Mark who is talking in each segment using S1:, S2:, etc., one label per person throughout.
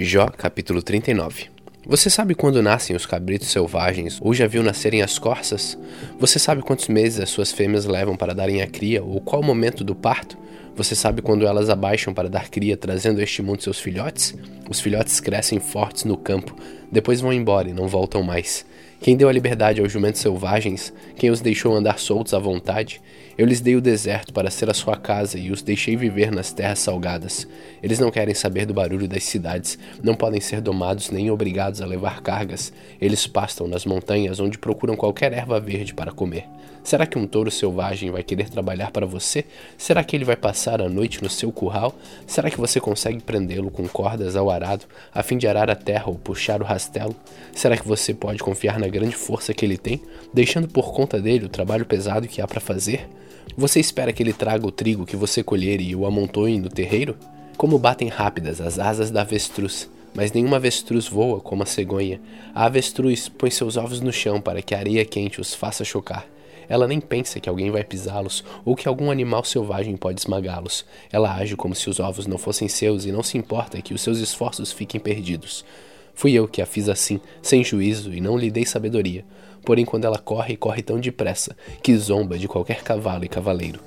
S1: Jó, capítulo 39 Você sabe quando nascem os cabritos selvagens ou já viu nascerem as corças? Você sabe quantos meses as suas fêmeas levam para darem a cria ou qual o momento do parto? Você sabe quando elas abaixam para dar cria, trazendo a este mundo seus filhotes? Os filhotes crescem fortes no campo, depois vão embora e não voltam mais. Quem deu a liberdade aos jumentos selvagens, quem os deixou andar soltos à vontade, eu lhes dei o deserto para ser a sua casa e os deixei viver nas terras salgadas. Eles não querem saber do barulho das cidades, não podem ser domados nem obrigados a levar cargas. Eles pastam nas montanhas onde procuram qualquer erva verde para comer. Será que um touro selvagem vai querer trabalhar para você? Será que ele vai passar a noite no seu curral? Será que você consegue prendê-lo com cordas ao arado, a fim de arar a terra ou puxar o rastelo? Será que você pode confiar na grande força que ele tem, deixando por conta dele o trabalho pesado que há para fazer? Você espera que ele traga o trigo que você colher e o amontoe no terreiro? Como batem rápidas as asas da avestruz, mas nenhuma avestruz voa como a cegonha. A avestruz põe seus ovos no chão para que a areia quente os faça chocar. Ela nem pensa que alguém vai pisá-los ou que algum animal selvagem pode esmagá-los. Ela age como se os ovos não fossem seus e não se importa que os seus esforços fiquem perdidos. Fui eu que a fiz assim, sem juízo, e não lhe dei sabedoria. Porém, quando ela corre, corre tão depressa que zomba de qualquer cavalo e cavaleiro.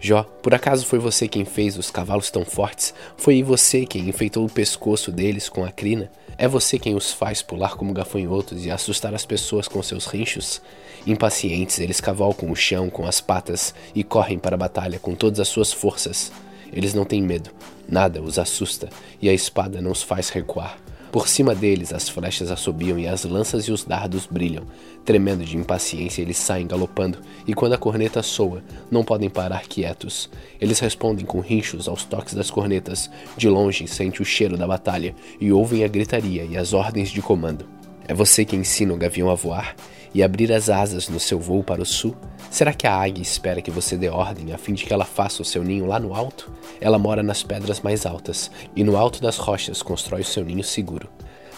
S1: Jó, por acaso foi você quem fez os cavalos tão fortes? Foi você quem enfeitou o pescoço deles com a crina? É você quem os faz pular como gafanhotos e assustar as pessoas com seus rinchos? Impacientes, eles cavalcam o chão com as patas e correm para a batalha com todas as suas forças. Eles não têm medo, nada os assusta e a espada não os faz recuar. Por cima deles as flechas assobiam e as lanças e os dardos brilham. Tremendo de impaciência, eles saem galopando, e quando a corneta soa, não podem parar quietos. Eles respondem com rinchos aos toques das cornetas. De longe sente o cheiro da batalha e ouvem a gritaria e as ordens de comando. É você que ensina o gavião a voar e abrir as asas no seu voo para o sul? Será que a águia espera que você dê ordem a fim de que ela faça o seu ninho lá no alto? Ela mora nas pedras mais altas e no alto das rochas constrói o seu ninho seguro.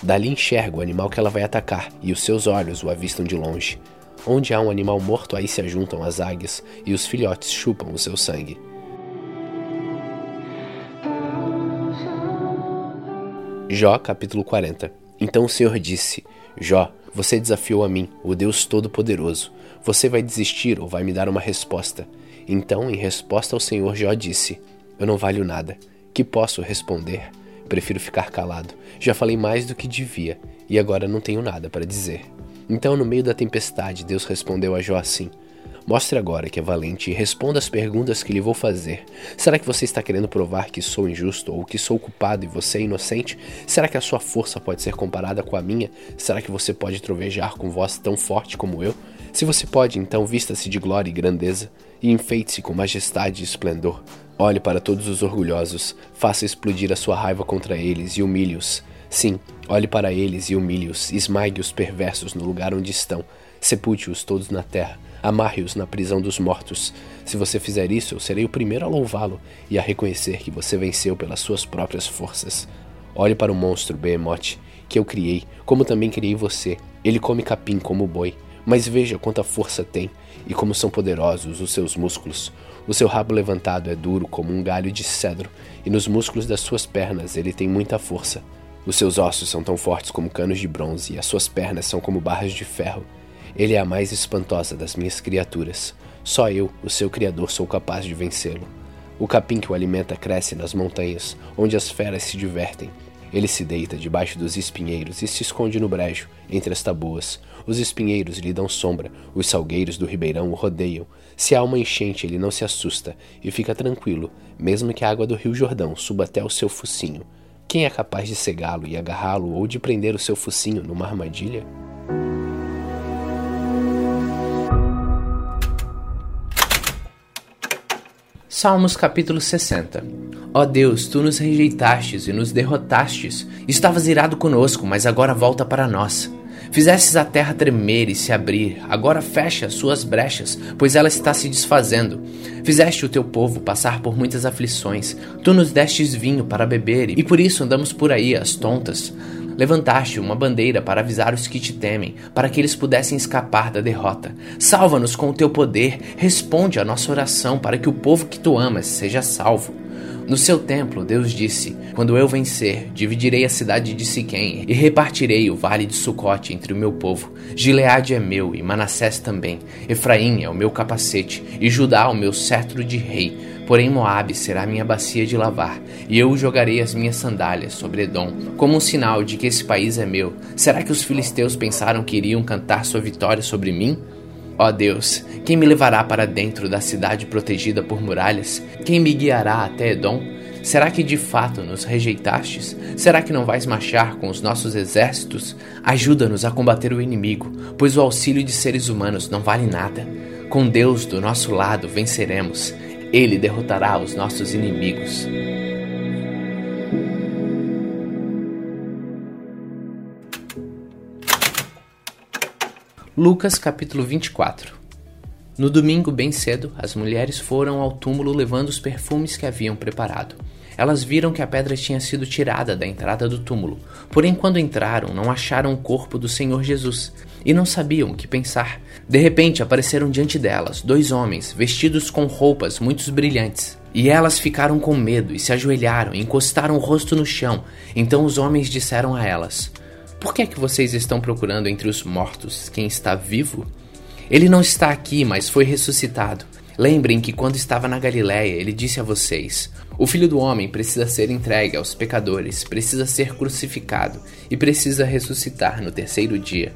S1: Dali enxerga o animal que ela vai atacar e os seus olhos o avistam de longe. Onde há um animal morto, aí se ajuntam as águias e os filhotes chupam o seu sangue. Jó capítulo 40 Então o Senhor disse: Jó, você desafiou a mim, o Deus Todo-Poderoso. Você vai desistir ou vai me dar uma resposta? Então, em resposta ao Senhor, Jó disse: Eu não valho nada. Que posso responder? Prefiro ficar calado. Já falei mais do que devia e agora não tenho nada para dizer. Então, no meio da tempestade, Deus respondeu a Jó assim: Mostre agora que é valente e responda as perguntas que lhe vou fazer. Será que você está querendo provar que sou injusto ou que sou culpado e você é inocente? Será que a sua força pode ser comparada com a minha? Será que você pode trovejar com voz tão forte como eu? Se você pode, então vista-se de glória e grandeza, e enfeite-se com majestade e esplendor. Olhe para todos os orgulhosos, faça explodir a sua raiva contra eles e humilhe-os. Sim, olhe para eles e humilhe-os, esmague os perversos no lugar onde estão, sepulte-os todos na terra, amarre-os na prisão dos mortos. Se você fizer isso, eu serei o primeiro a louvá-lo e a reconhecer que você venceu pelas suas próprias forças. Olhe para o monstro Behemoth, que eu criei, como também criei você. Ele come capim como boi. Mas veja quanta força tem e como são poderosos os seus músculos. O seu rabo levantado é duro como um galho de cedro, e nos músculos das suas pernas ele tem muita força. Os seus ossos são tão fortes como canos de bronze, e as suas pernas são como barras de ferro. Ele é a mais espantosa das minhas criaturas. Só eu, o seu Criador, sou capaz de vencê-lo. O capim que o alimenta cresce nas montanhas, onde as feras se divertem, ele se deita debaixo dos espinheiros e se esconde no brejo, entre as tabuas. Os espinheiros lhe dão sombra, os salgueiros do ribeirão o rodeiam. Se há uma enchente, ele não se assusta e fica tranquilo, mesmo que a água do rio Jordão suba até o seu focinho. Quem é capaz de cegá-lo e agarrá-lo ou de prender o seu focinho numa armadilha?
S2: Salmos capítulo 60 Ó oh Deus, tu nos rejeitastes e nos derrotastes. Estavas irado conosco, mas agora volta para nós. Fizestes a terra tremer e se abrir, agora fecha suas brechas, pois ela está se desfazendo. Fizeste o teu povo passar por muitas aflições, tu nos destes vinho para beber, e por isso andamos por aí, as tontas. Levantaste uma bandeira para avisar os que te temem, para que eles pudessem escapar da derrota. Salva-nos com o teu poder, responde à nossa oração para que o povo que tu amas seja salvo. No seu templo, Deus disse: Quando eu vencer, dividirei a cidade de Siquém e repartirei o vale de Sucote entre o meu povo. Gileade é meu e Manassés também. Efraim é o meu capacete e Judá o meu cetro de rei. Porém Moabe será minha bacia de lavar, e eu jogarei as minhas sandálias sobre Edom, como um sinal de que esse país é meu. Será que os filisteus pensaram que iriam cantar sua vitória sobre mim? Ó Deus, quem me levará para dentro da cidade protegida por muralhas? Quem me guiará até Edom? Será que de fato nos rejeitastes? Será que não vais marchar com os nossos exércitos? Ajuda-nos a combater o inimigo, pois o auxílio de seres humanos não vale nada. Com Deus do nosso lado venceremos. Ele derrotará os nossos inimigos. Lucas capítulo 24 No domingo, bem cedo, as mulheres foram ao túmulo levando os perfumes que haviam preparado. Elas viram que a pedra tinha sido tirada da entrada do túmulo, porém, quando entraram, não acharam o corpo do Senhor Jesus e não sabiam o que pensar. De repente, apareceram diante delas dois homens vestidos com roupas muito brilhantes. E elas ficaram com medo e se ajoelharam e encostaram o rosto no chão. Então os homens disseram a elas: por que é que vocês estão procurando entre os mortos quem está vivo? Ele não está aqui, mas foi ressuscitado. Lembrem que quando estava na Galiléia, ele disse a vocês: O filho do homem precisa ser entregue aos pecadores, precisa ser crucificado e precisa ressuscitar no terceiro dia.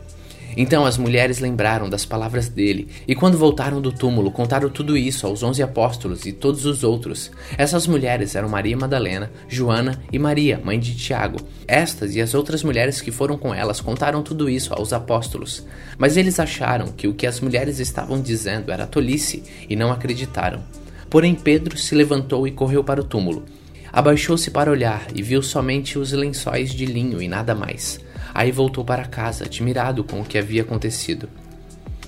S2: Então as mulheres lembraram das palavras dele, e quando voltaram do túmulo, contaram tudo isso aos onze apóstolos e todos os outros. Essas mulheres eram Maria Madalena, Joana e Maria, mãe de Tiago. Estas e as outras mulheres que foram com elas contaram tudo isso aos apóstolos. Mas eles acharam que o que as mulheres estavam dizendo era tolice e não acreditaram. Porém, Pedro se levantou e correu para o túmulo. Abaixou-se para olhar e viu somente os lençóis de linho e nada mais. Aí voltou para casa, admirado com o que havia acontecido.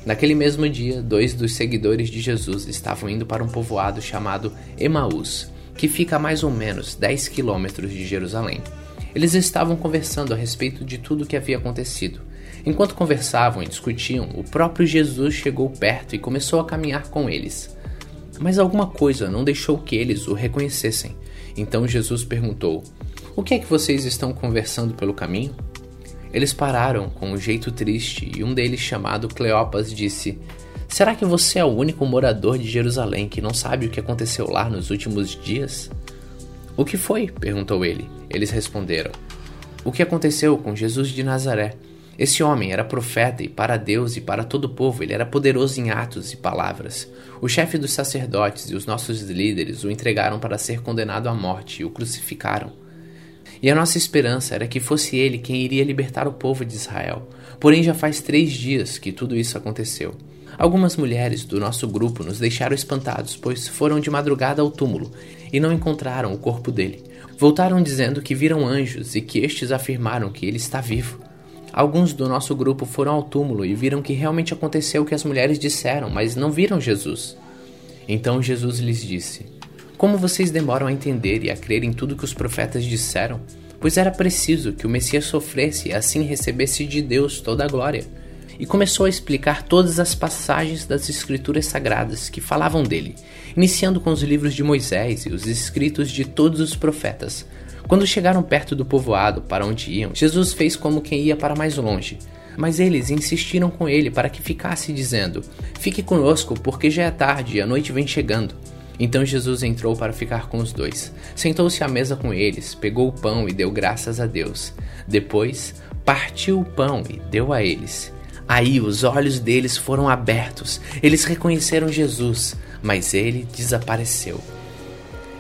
S2: Naquele mesmo dia, dois dos seguidores de Jesus estavam indo para um povoado chamado Emaús, que fica a mais ou menos 10 quilômetros de Jerusalém. Eles estavam conversando a respeito de tudo o que havia acontecido. Enquanto conversavam e discutiam, o próprio Jesus chegou perto e começou a caminhar com eles. Mas alguma coisa não deixou que eles o reconhecessem. Então Jesus perguntou: O que é que vocês estão conversando pelo caminho? Eles pararam com um jeito triste e um deles, chamado Cleopas, disse: Será que você é o único morador de Jerusalém que não sabe o que aconteceu lá nos últimos dias? O que foi? perguntou ele. Eles responderam: O que aconteceu com Jesus de Nazaré? Esse homem era profeta e para Deus e para todo o povo ele era poderoso em atos e palavras. O chefe dos sacerdotes e os nossos líderes o entregaram para ser condenado à morte e o crucificaram. E a nossa esperança era que fosse ele quem iria libertar o povo de Israel. Porém, já faz três dias que tudo isso aconteceu. Algumas mulheres do nosso grupo nos deixaram espantados, pois foram de madrugada ao túmulo e não encontraram o corpo dele. Voltaram dizendo que viram anjos e que estes afirmaram que ele está vivo. Alguns do nosso grupo foram ao túmulo e viram que realmente aconteceu o que as mulheres disseram, mas não viram Jesus. Então Jesus lhes disse: como vocês demoram a entender e a crer em tudo que os profetas disseram? Pois era preciso que o Messias sofresse e assim recebesse de Deus toda a glória. E começou a explicar todas as passagens das Escrituras Sagradas que falavam dele, iniciando com os livros de Moisés e os escritos de todos os profetas. Quando chegaram perto do povoado para onde iam, Jesus fez como quem ia para mais longe. Mas eles insistiram com ele para que ficasse, dizendo: Fique conosco, porque já é tarde e a noite vem chegando. Então Jesus entrou para ficar com os dois. Sentou-se à mesa com eles, pegou o pão e deu graças a Deus. Depois, partiu o pão e deu a eles. Aí os olhos deles foram abertos. Eles reconheceram Jesus, mas ele desapareceu.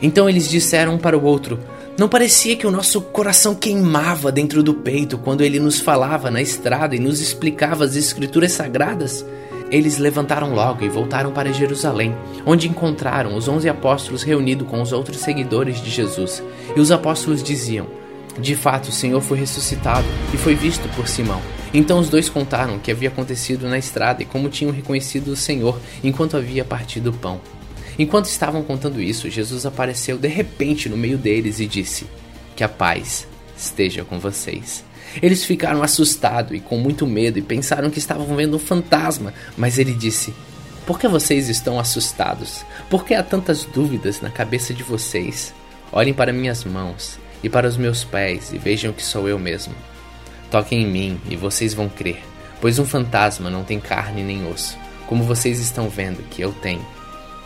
S2: Então eles disseram um para o outro: Não parecia que o nosso coração queimava dentro do peito quando ele nos falava na estrada e nos explicava as escrituras sagradas? Eles levantaram logo e voltaram para Jerusalém, onde encontraram os onze apóstolos reunidos com os outros seguidores de Jesus. E os apóstolos diziam: De fato, o Senhor foi ressuscitado e foi visto por Simão. Então os dois contaram o que havia acontecido na estrada e como tinham reconhecido o Senhor enquanto havia partido o pão. Enquanto estavam contando isso, Jesus apareceu de repente no meio deles e disse: Que a paz esteja com vocês. Eles ficaram assustados e com muito medo e pensaram que estavam vendo um fantasma, mas ele disse: Por que vocês estão assustados? Por que há tantas dúvidas na cabeça de vocês? Olhem para minhas mãos e para os meus pés e vejam que sou eu mesmo. Toquem em mim e vocês vão crer, pois um fantasma não tem carne nem osso, como vocês estão vendo que eu tenho.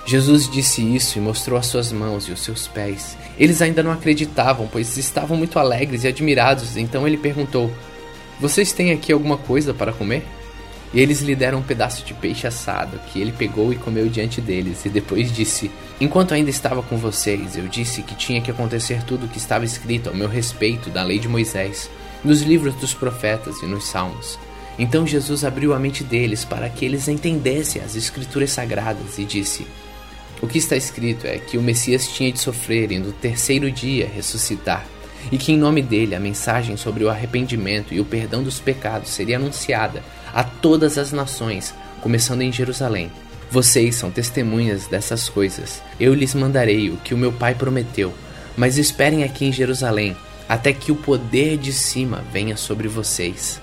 S2: Jesus disse isso e mostrou as suas mãos e os seus pés. Eles ainda não acreditavam, pois estavam muito alegres e admirados, então ele perguntou: Vocês têm aqui alguma coisa para comer? E eles lhe deram um pedaço de peixe assado, que ele pegou e comeu diante deles, e depois disse: Enquanto ainda estava com vocês, eu disse que tinha que acontecer tudo o que estava escrito ao meu respeito da lei de Moisés, nos livros dos profetas e nos salmos. Então Jesus abriu a mente deles para que eles entendessem as escrituras sagradas e disse: o que está escrito é que o Messias tinha de sofrer e no terceiro dia ressuscitar, e que em nome dele a mensagem sobre o arrependimento e o perdão dos pecados seria anunciada a todas as nações, começando em Jerusalém. Vocês são testemunhas dessas coisas. Eu lhes mandarei o que o meu Pai prometeu, mas esperem aqui em Jerusalém até que o poder de cima venha sobre vocês.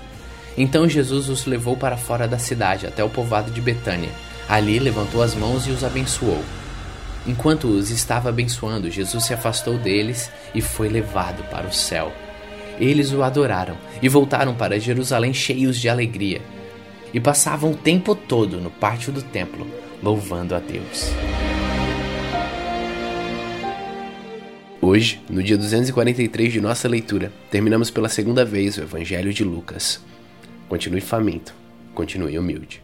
S2: Então Jesus os levou para fora da cidade, até o povoado de Betânia. Ali levantou as mãos e os abençoou. Enquanto os estava abençoando, Jesus se afastou deles e foi levado para o céu. Eles o adoraram e voltaram para Jerusalém cheios de alegria. E passavam o tempo todo no pátio do templo, louvando a Deus.
S1: Hoje, no dia 243 de nossa leitura, terminamos pela segunda vez o Evangelho de Lucas. Continue faminto, continue humilde.